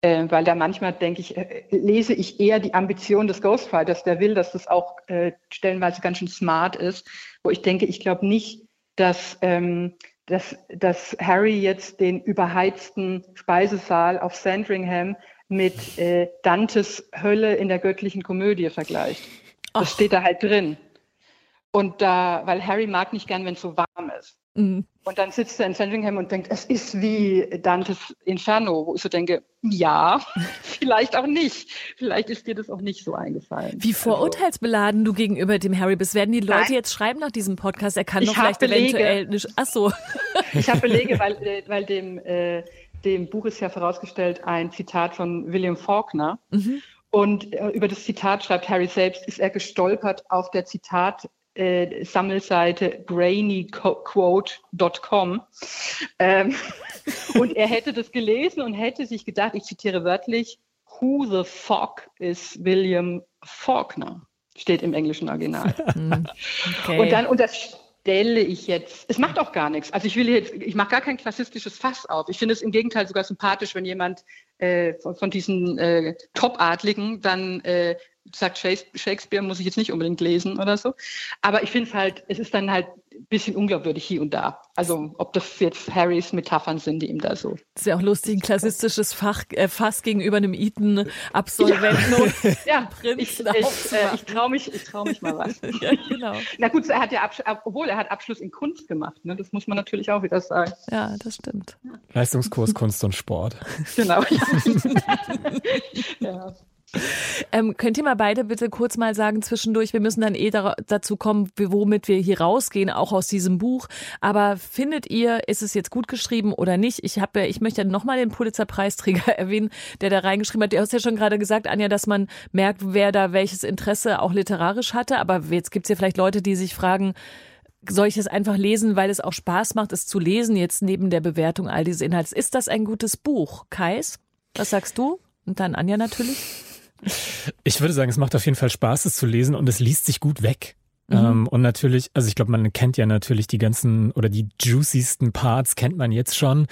Äh, weil da manchmal denke ich, äh, lese ich eher die Ambition des Ghostwriters, der will, dass das auch äh, stellenweise ganz schön smart ist, wo ich denke, ich glaube nicht, dass, ähm, dass, dass Harry jetzt den überheizten Speisesaal auf Sandringham mit äh, Dantes Hölle in der göttlichen Komödie vergleicht. Das steht da halt drin. Und da, weil Harry mag nicht gern, wenn es so warm ist. Mhm. Und dann sitzt er in Sandringham und denkt, es ist wie Dantes Inferno, wo ich so denke, ja, vielleicht auch nicht. Vielleicht ist dir das auch nicht so eingefallen. Wie also vorurteilsbeladen also, du gegenüber dem Harry bist. Werden die Leute Nein. jetzt schreiben nach diesem Podcast, er kann doch vielleicht Belege. eventuell nicht. Ach so. Ich habe Belege, weil, äh, weil dem äh, dem Buch ist ja vorausgestellt ein Zitat von William Faulkner. Mhm. Und äh, über das Zitat schreibt Harry selbst, ist er gestolpert auf der Zitat äh, Sammelseite brainyquote.com. Ähm, und er hätte das gelesen und hätte sich gedacht, ich zitiere wörtlich, Who the fuck is William Faulkner? Steht im englischen Original. Hm, okay. Und dann, und das stelle ich jetzt. Es macht auch gar nichts. Also ich will jetzt, ich mache gar kein klassistisches Fass auf. Ich finde es im Gegenteil sogar sympathisch, wenn jemand äh, von, von, diesen äh, Top-Adligen dann äh, sagt, Shakespeare muss ich jetzt nicht unbedingt lesen oder so. Aber ich finde es halt, es ist dann halt ein bisschen unglaubwürdig hier und da. Also ob das jetzt Harrys Metaphern sind, die ihm da so. Das ist ja auch lustig, ein klassistisches Fach, äh, Fass gegenüber einem Eton-Absolventen ja. ja, ich, ich, äh, ich traue mich, ich trau mich mal was. ja, genau. Na gut, er hat ja Absch obwohl er hat Abschluss in Kunst gemacht, ne? das muss man natürlich auch wieder sagen. Ja, das stimmt. Leistungskurs Kunst und Sport. Genau. ja. Ähm, könnt ihr mal beide bitte kurz mal sagen zwischendurch, wir müssen dann eh da, dazu kommen, womit wir hier rausgehen, auch aus diesem Buch. Aber findet ihr, ist es jetzt gut geschrieben oder nicht? Ich habe, ich möchte nochmal den Pulitzer-Preisträger erwähnen, der da reingeschrieben hat. Du hast ja schon gerade gesagt, Anja, dass man merkt, wer da welches Interesse auch literarisch hatte. Aber jetzt gibt es ja vielleicht Leute, die sich fragen, soll ich es einfach lesen, weil es auch Spaß macht, es zu lesen, jetzt neben der Bewertung all dieses Inhalts? Ist das ein gutes Buch? Kais, was sagst du? Und dann Anja natürlich. Ich würde sagen, es macht auf jeden Fall Spaß, es zu lesen und es liest sich gut weg. Mhm. Ähm, und natürlich, also ich glaube, man kennt ja natürlich die ganzen oder die juiciesten Parts kennt man jetzt schon.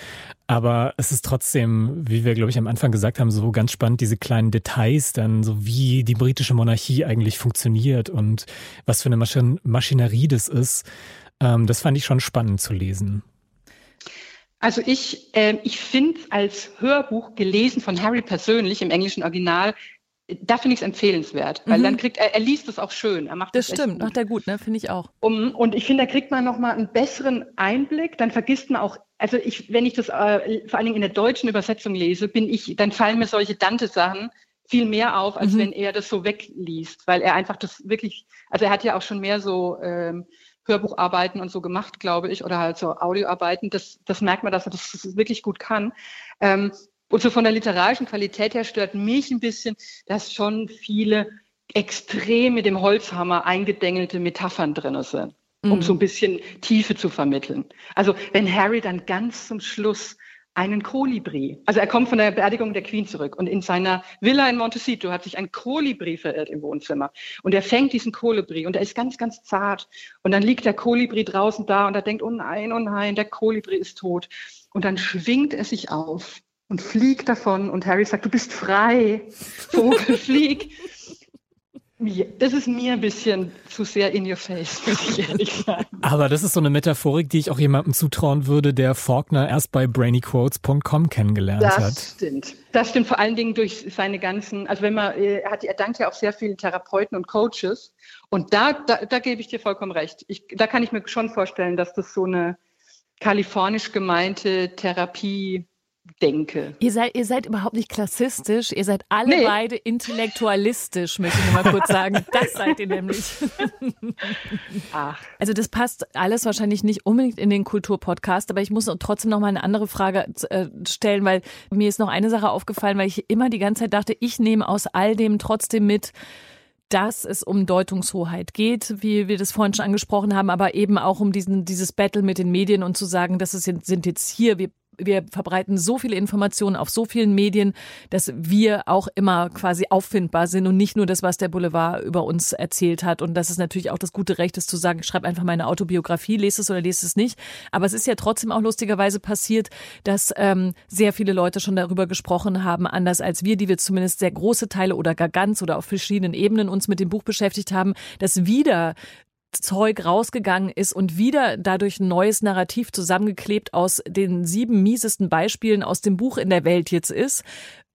Aber es ist trotzdem, wie wir, glaube ich, am Anfang gesagt haben, so ganz spannend, diese kleinen Details dann, so wie die britische Monarchie eigentlich funktioniert und was für eine Maschin Maschinerie das ist. Ähm, das fand ich schon spannend zu lesen. Also ich, äh, ich finde als Hörbuch gelesen von Harry persönlich im englischen Original, da finde ich es empfehlenswert, weil mhm. dann kriegt er, er liest es auch schön. Er macht das, das stimmt, macht er gut, ne? Finde ich auch. Um, und ich finde, da kriegt man nochmal einen besseren Einblick. Dann vergisst man auch, also ich, wenn ich das äh, vor allen Dingen in der deutschen Übersetzung lese, bin ich, dann fallen mir solche Dante-Sachen viel mehr auf, als mhm. wenn er das so wegliest, weil er einfach das wirklich, also er hat ja auch schon mehr so ähm, Hörbucharbeiten und so gemacht, glaube ich, oder halt so Audioarbeiten. Das, das merkt man, dass er das wirklich gut kann. Ähm, und so von der literarischen Qualität her stört mich ein bisschen, dass schon viele extrem mit dem Holzhammer eingedengelte Metaphern drin sind, um mhm. so ein bisschen Tiefe zu vermitteln. Also wenn Harry dann ganz zum Schluss einen Kolibri. Also er kommt von der Beerdigung der Queen zurück und in seiner Villa in Montecito hat sich ein Kolibri verirrt im Wohnzimmer. Und er fängt diesen Kolibri und er ist ganz, ganz zart. Und dann liegt der Kolibri draußen da und er denkt, oh nein, oh nein, der Kolibri ist tot. Und dann schwingt er sich auf und fliegt davon und Harry sagt, du bist frei, Vogel, flieg das ist mir ein bisschen zu sehr in your face, muss ich ehrlich sagen. Aber das ist so eine Metaphorik, die ich auch jemandem zutrauen würde, der Faulkner erst bei brainyquotes.com kennengelernt das hat. Das stimmt. Das stimmt vor allen Dingen durch seine ganzen, also wenn man, er, hat, er dankt ja auch sehr vielen Therapeuten und Coaches. Und da, da, da gebe ich dir vollkommen recht. Ich, da kann ich mir schon vorstellen, dass das so eine kalifornisch gemeinte Therapie denke. Ihr seid, ihr seid überhaupt nicht klassistisch, ihr seid alle nee. beide intellektualistisch, möchte ich mal kurz sagen. Das seid ihr nämlich. Ach. Also das passt alles wahrscheinlich nicht unbedingt in den Kulturpodcast, aber ich muss trotzdem noch mal eine andere Frage äh, stellen, weil mir ist noch eine Sache aufgefallen, weil ich immer die ganze Zeit dachte, ich nehme aus all dem trotzdem mit, dass es um Deutungshoheit geht, wie wir das vorhin schon angesprochen haben, aber eben auch um diesen, dieses Battle mit den Medien und zu sagen, das ist, sind jetzt hier, wir wir verbreiten so viele Informationen auf so vielen Medien, dass wir auch immer quasi auffindbar sind und nicht nur das, was der Boulevard über uns erzählt hat. Und das ist natürlich auch das gute Recht ist zu sagen, schreib einfach meine Autobiografie, lese es oder lese es nicht. Aber es ist ja trotzdem auch lustigerweise passiert, dass ähm, sehr viele Leute schon darüber gesprochen haben, anders als wir, die wir zumindest sehr große Teile oder gar ganz oder auf verschiedenen Ebenen uns mit dem Buch beschäftigt haben, dass wieder Zeug rausgegangen ist und wieder dadurch ein neues Narrativ zusammengeklebt aus den sieben miesesten Beispielen aus dem Buch in der Welt jetzt ist.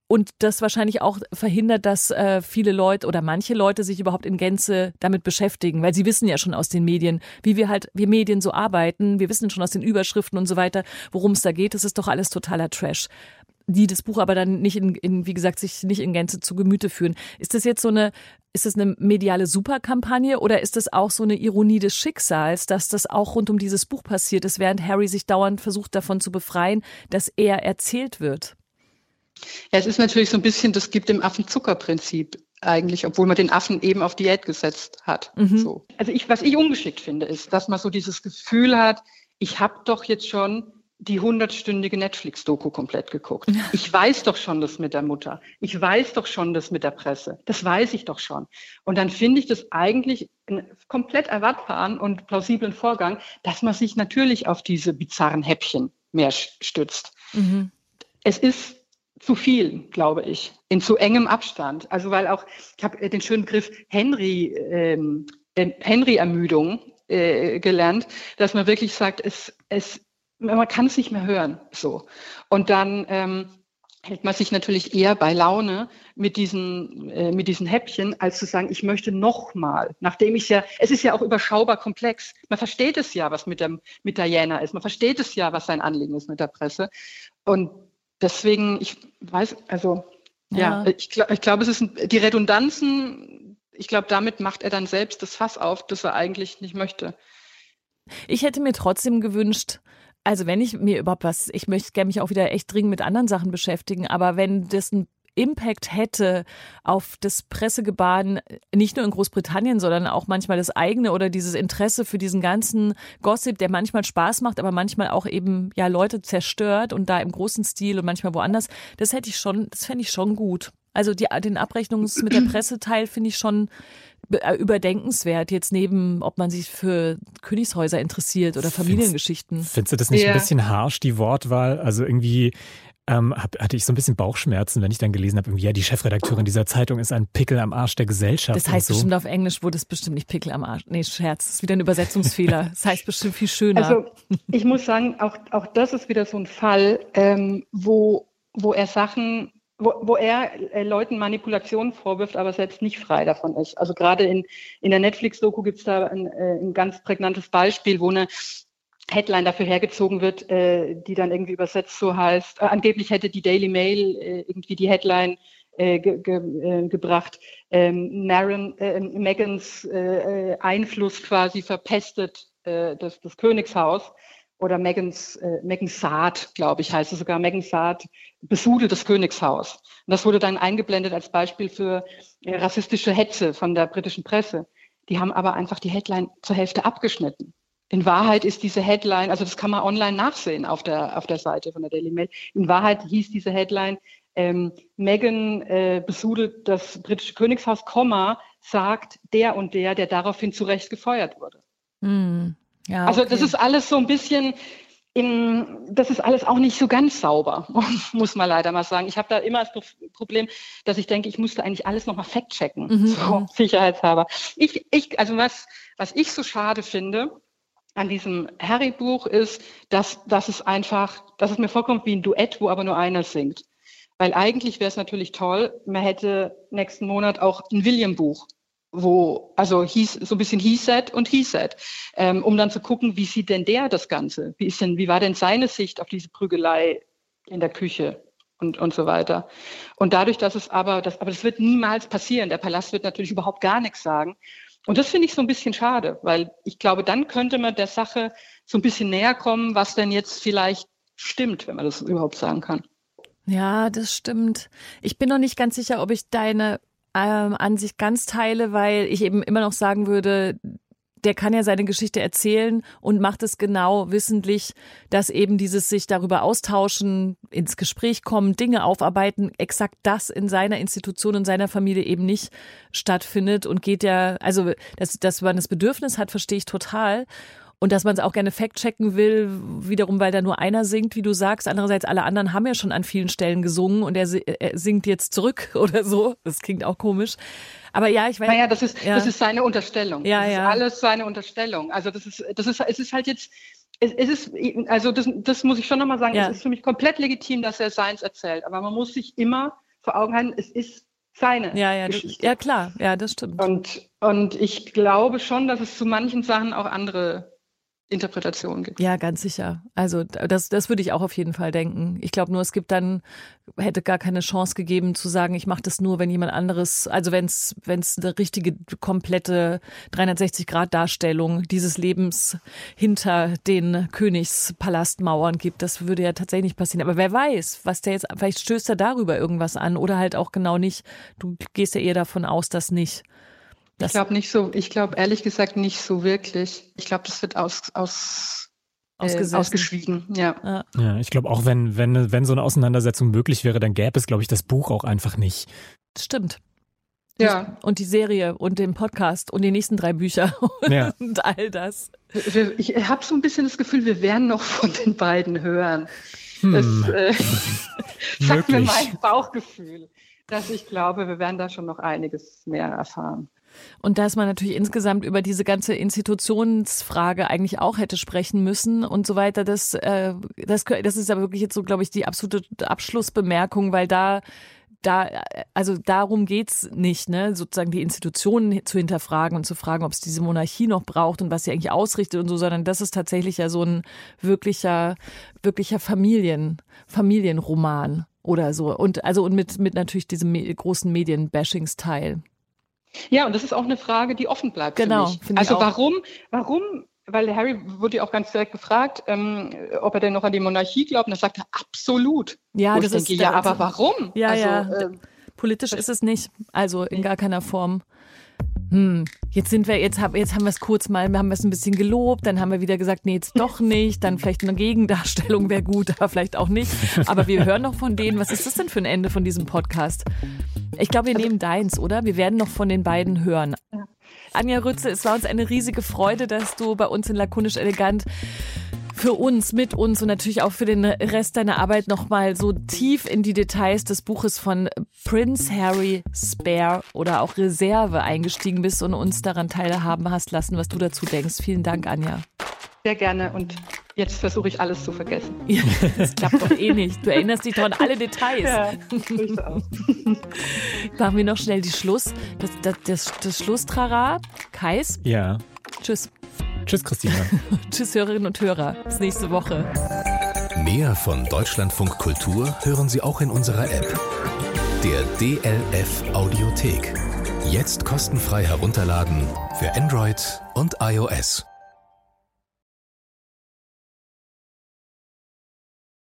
Und das wahrscheinlich auch verhindert, dass äh, viele Leute oder manche Leute sich überhaupt in Gänze damit beschäftigen, weil sie wissen ja schon aus den Medien, wie wir halt, wir Medien so arbeiten, wir wissen schon aus den Überschriften und so weiter, worum es da geht. Das ist doch alles totaler Trash die das Buch aber dann nicht in, in, wie gesagt, sich nicht in Gänze zu Gemüte führen. Ist das jetzt so eine, ist das eine mediale Superkampagne oder ist das auch so eine Ironie des Schicksals, dass das auch rund um dieses Buch passiert ist, während Harry sich dauernd versucht davon zu befreien, dass er erzählt wird? Ja, es ist natürlich so ein bisschen, das gibt dem Affen Zuckerprinzip eigentlich, obwohl man den Affen eben auf Diät gesetzt hat. Mhm. So. Also ich, was ich ungeschickt finde, ist, dass man so dieses Gefühl hat, ich habe doch jetzt schon die hundertstündige Netflix-Doku komplett geguckt. Ich weiß doch schon das mit der Mutter. Ich weiß doch schon das mit der Presse. Das weiß ich doch schon. Und dann finde ich das eigentlich einen komplett erwartbaren und plausiblen Vorgang, dass man sich natürlich auf diese bizarren Häppchen mehr stützt. Mhm. Es ist zu viel, glaube ich, in zu engem Abstand. Also weil auch, ich habe den schönen Begriff Henry, ähm, Henry-Ermüdung äh, gelernt, dass man wirklich sagt, es, es man kann es nicht mehr hören. So. Und dann ähm, hält man sich natürlich eher bei Laune mit diesen, äh, mit diesen Häppchen, als zu sagen, ich möchte nochmal, nachdem ich ja, es ist ja auch überschaubar komplex. Man versteht es ja, was mit, dem, mit Diana ist. Man versteht es ja, was sein Anliegen ist mit der Presse. Und deswegen, ich weiß, also, ja, ja ich, ich glaube, es ist die Redundanzen, ich glaube, damit macht er dann selbst das Fass auf, das er eigentlich nicht möchte. Ich hätte mir trotzdem gewünscht, also wenn ich mir überhaupt was, ich möchte gerne mich auch wieder echt dringend mit anderen Sachen beschäftigen, aber wenn das ein Impact hätte auf das Pressegebaren, nicht nur in Großbritannien, sondern auch manchmal das eigene oder dieses Interesse für diesen ganzen Gossip, der manchmal Spaß macht, aber manchmal auch eben ja Leute zerstört und da im großen Stil und manchmal woanders, das hätte ich schon, das fände ich schon gut. Also die, den Abrechnungs mit der Presseteil finde ich schon überdenkenswert, jetzt neben, ob man sich für Königshäuser interessiert oder Familiengeschichten. Findest, findest du das nicht ja. ein bisschen harsch, die Wortwahl? Also irgendwie ähm, hab, hatte ich so ein bisschen Bauchschmerzen, wenn ich dann gelesen habe, ja, die Chefredakteurin dieser Zeitung ist ein Pickel am Arsch der Gesellschaft. Das heißt so. bestimmt auf Englisch wurde es bestimmt nicht Pickel am Arsch. Nee, Scherz, das ist wieder ein Übersetzungsfehler. Das heißt bestimmt viel schöner. Also ich muss sagen, auch, auch das ist wieder so ein Fall, ähm, wo, wo er Sachen wo, wo er äh, Leuten Manipulationen vorwirft, aber selbst nicht frei davon ist. Also gerade in, in der Netflix-Doku gibt es da ein, äh, ein ganz prägnantes Beispiel, wo eine Headline dafür hergezogen wird, äh, die dann irgendwie übersetzt so heißt, äh, angeblich hätte die Daily Mail äh, irgendwie die Headline äh, ge, ge, äh, gebracht, ähm, Maren, äh, Megans äh, äh, Einfluss quasi verpestet äh, das, das Königshaus oder Megans, äh, Megan Saad, glaube ich, heißt es sogar, Megan Saad besudelt das Königshaus. Und das wurde dann eingeblendet als Beispiel für äh, rassistische Hetze von der britischen Presse. Die haben aber einfach die Headline zur Hälfte abgeschnitten. In Wahrheit ist diese Headline, also das kann man online nachsehen auf der, auf der Seite von der Daily Mail. In Wahrheit hieß diese Headline, ähm, Meghan äh, besudelt das britische Königshaus, Komma, sagt der und der, der daraufhin zu Recht gefeuert wurde. Hm. Ja, Also okay. das ist alles so ein bisschen, in, das ist alles auch nicht so ganz sauber, muss man leider mal sagen. Ich habe da immer das Problem, dass ich denke, ich musste eigentlich alles nochmal fact-checken, Mhm, so mhm. sicherheitshalber. Ich, ich, also was, was ich so schade finde an diesem Harry-Buch ist, dass, dass es einfach, dass es mir vorkommt wie ein Duett, wo aber nur einer singt. Weil eigentlich wäre es natürlich toll, man hätte nächsten Monat auch ein William-Buch wo, also hieß, so ein bisschen he said und he said, ähm, um dann zu gucken, wie sieht denn der das Ganze? Wie ist denn, wie war denn seine Sicht auf diese Prügelei in der Küche und, und so weiter? Und dadurch, dass es aber, das, aber das wird niemals passieren. Der Palast wird natürlich überhaupt gar nichts sagen. Und das finde ich so ein bisschen schade, weil ich glaube, dann könnte man der Sache so ein bisschen näher kommen, was denn jetzt vielleicht stimmt, wenn man das überhaupt sagen kann. Ja, das stimmt. Ich bin noch nicht ganz sicher, ob ich deine ähm, Ansicht ganz teile, weil ich eben immer noch sagen würde, der kann ja seine Geschichte erzählen und macht es genau wissentlich, dass eben dieses sich darüber austauschen, ins Gespräch kommen, Dinge aufarbeiten, exakt das in seiner Institution und seiner Familie eben nicht stattfindet und geht ja, also dass, dass man das Bedürfnis hat, verstehe ich total. Und dass man es auch gerne fact-checken will, wiederum, weil da nur einer singt, wie du sagst. Andererseits, alle anderen haben ja schon an vielen Stellen gesungen und er, si- er singt jetzt zurück oder so. Das klingt auch komisch. Aber ja, ich weiß. Naja, das ist, ja. das ist seine Unterstellung. Ja, das ja. ist alles seine Unterstellung. Also das ist, das ist, es ist halt jetzt, es, ist, also das, das muss ich schon nochmal sagen, Ja. es ist für mich komplett legitim, dass er seins erzählt. Aber man muss sich immer vor Augen halten, es ist seine ja, ja, das, Geschichte. ja, klar. Ja, das stimmt. Und, und ich glaube schon, dass es zu manchen Sachen auch andere Interpretationen gibt. Ja, ganz sicher. Also das, das würde ich auch auf jeden Fall denken. Ich glaube nur, es gibt dann, hätte gar keine Chance gegeben zu sagen, ich mache das nur, wenn jemand anderes, also wenn es eine richtige, komplette 360-Grad-Darstellung dieses Lebens hinter den Königspalastmauern gibt. Das würde ja tatsächlich nicht passieren. Aber wer weiß, was der jetzt, vielleicht stößt er darüber irgendwas an oder halt auch genau nicht. Du gehst ja eher davon aus, dass nicht. Ich glaube nicht so, ich glaube ehrlich gesagt nicht so wirklich. Ich glaube, das wird aus, aus, äh, ausgeschwiegen. Ja. Ja, ich glaube auch, wenn, wenn, wenn so eine Auseinandersetzung möglich wäre, dann gäbe es, glaube ich, das Buch auch einfach nicht. Das stimmt. Ja. Und die Serie und den Podcast und die nächsten drei Bücher Ja. und all das. Ich habe so ein bisschen das Gefühl, wir werden noch von den beiden hören. Hm, Das äh, sagt mir mein Bauchgefühl, dass ich glaube, wir werden da schon noch einiges mehr erfahren. Und dass man natürlich insgesamt über diese ganze Institutionsfrage eigentlich auch hätte sprechen müssen und so weiter, das, äh, das, das ist ja wirklich jetzt so, glaube ich, die absolute Abschlussbemerkung, weil da da, also darum geht's nicht, ne, sozusagen die Institutionen zu hinterfragen und zu fragen, ob es diese Monarchie noch braucht und was sie eigentlich ausrichtet und so, sondern das ist tatsächlich ja so ein wirklicher, wirklicher Familien, Familienroman oder so. Und also und mit, mit natürlich diesem großen Medienbashingsteil. Ja, und das ist auch eine Frage, die offen bleibt Genau, für mich. Also warum, warum, weil Harry wurde ja auch ganz direkt gefragt, ähm, ob er denn noch an die Monarchie glaubt, und er sagte absolut. Ja, Wo das ist denke, ja, aber warum? Ja, also, ja. ähm, Politisch ist es nicht, also in gar keiner Form. Hm, jetzt sind wir, jetzt, hab, jetzt haben wir es kurz mal, haben wir es ein bisschen gelobt, dann haben wir wieder gesagt, nee, jetzt doch nicht, dann vielleicht eine Gegendarstellung wäre gut, aber vielleicht auch nicht. Aber wir hören noch von denen, was ist das denn für ein Ende von diesem Podcast? Ich glaube, wir nehmen deins, oder? Wir werden noch von den beiden hören. Anja Rütze, es war uns eine riesige Freude, dass du bei uns in Lakonisch Elegant für uns, mit uns und natürlich auch für den Rest deiner Arbeit nochmal so tief in die Details des Buches von Prince Harry Spare oder auch Reserve eingestiegen bist und uns daran teilhaben hast lassen, was du dazu denkst. Vielen Dank, Anja. Sehr gerne und jetzt versuche ich alles zu vergessen. Ja, das klappt doch eh nicht. Du erinnerst dich doch an alle Details. Ja, Machen wir noch schnell die Schluss, das, das, das, das Schlusstrara. Kais? Ja. Tschüss. Tschüss, Christina. Tschüss, Hörerinnen und Hörer. Bis nächste Woche. Mehr von Deutschlandfunk Kultur hören Sie auch in unserer App. Der DLF Audiothek. Jetzt kostenfrei herunterladen für Android und iOS.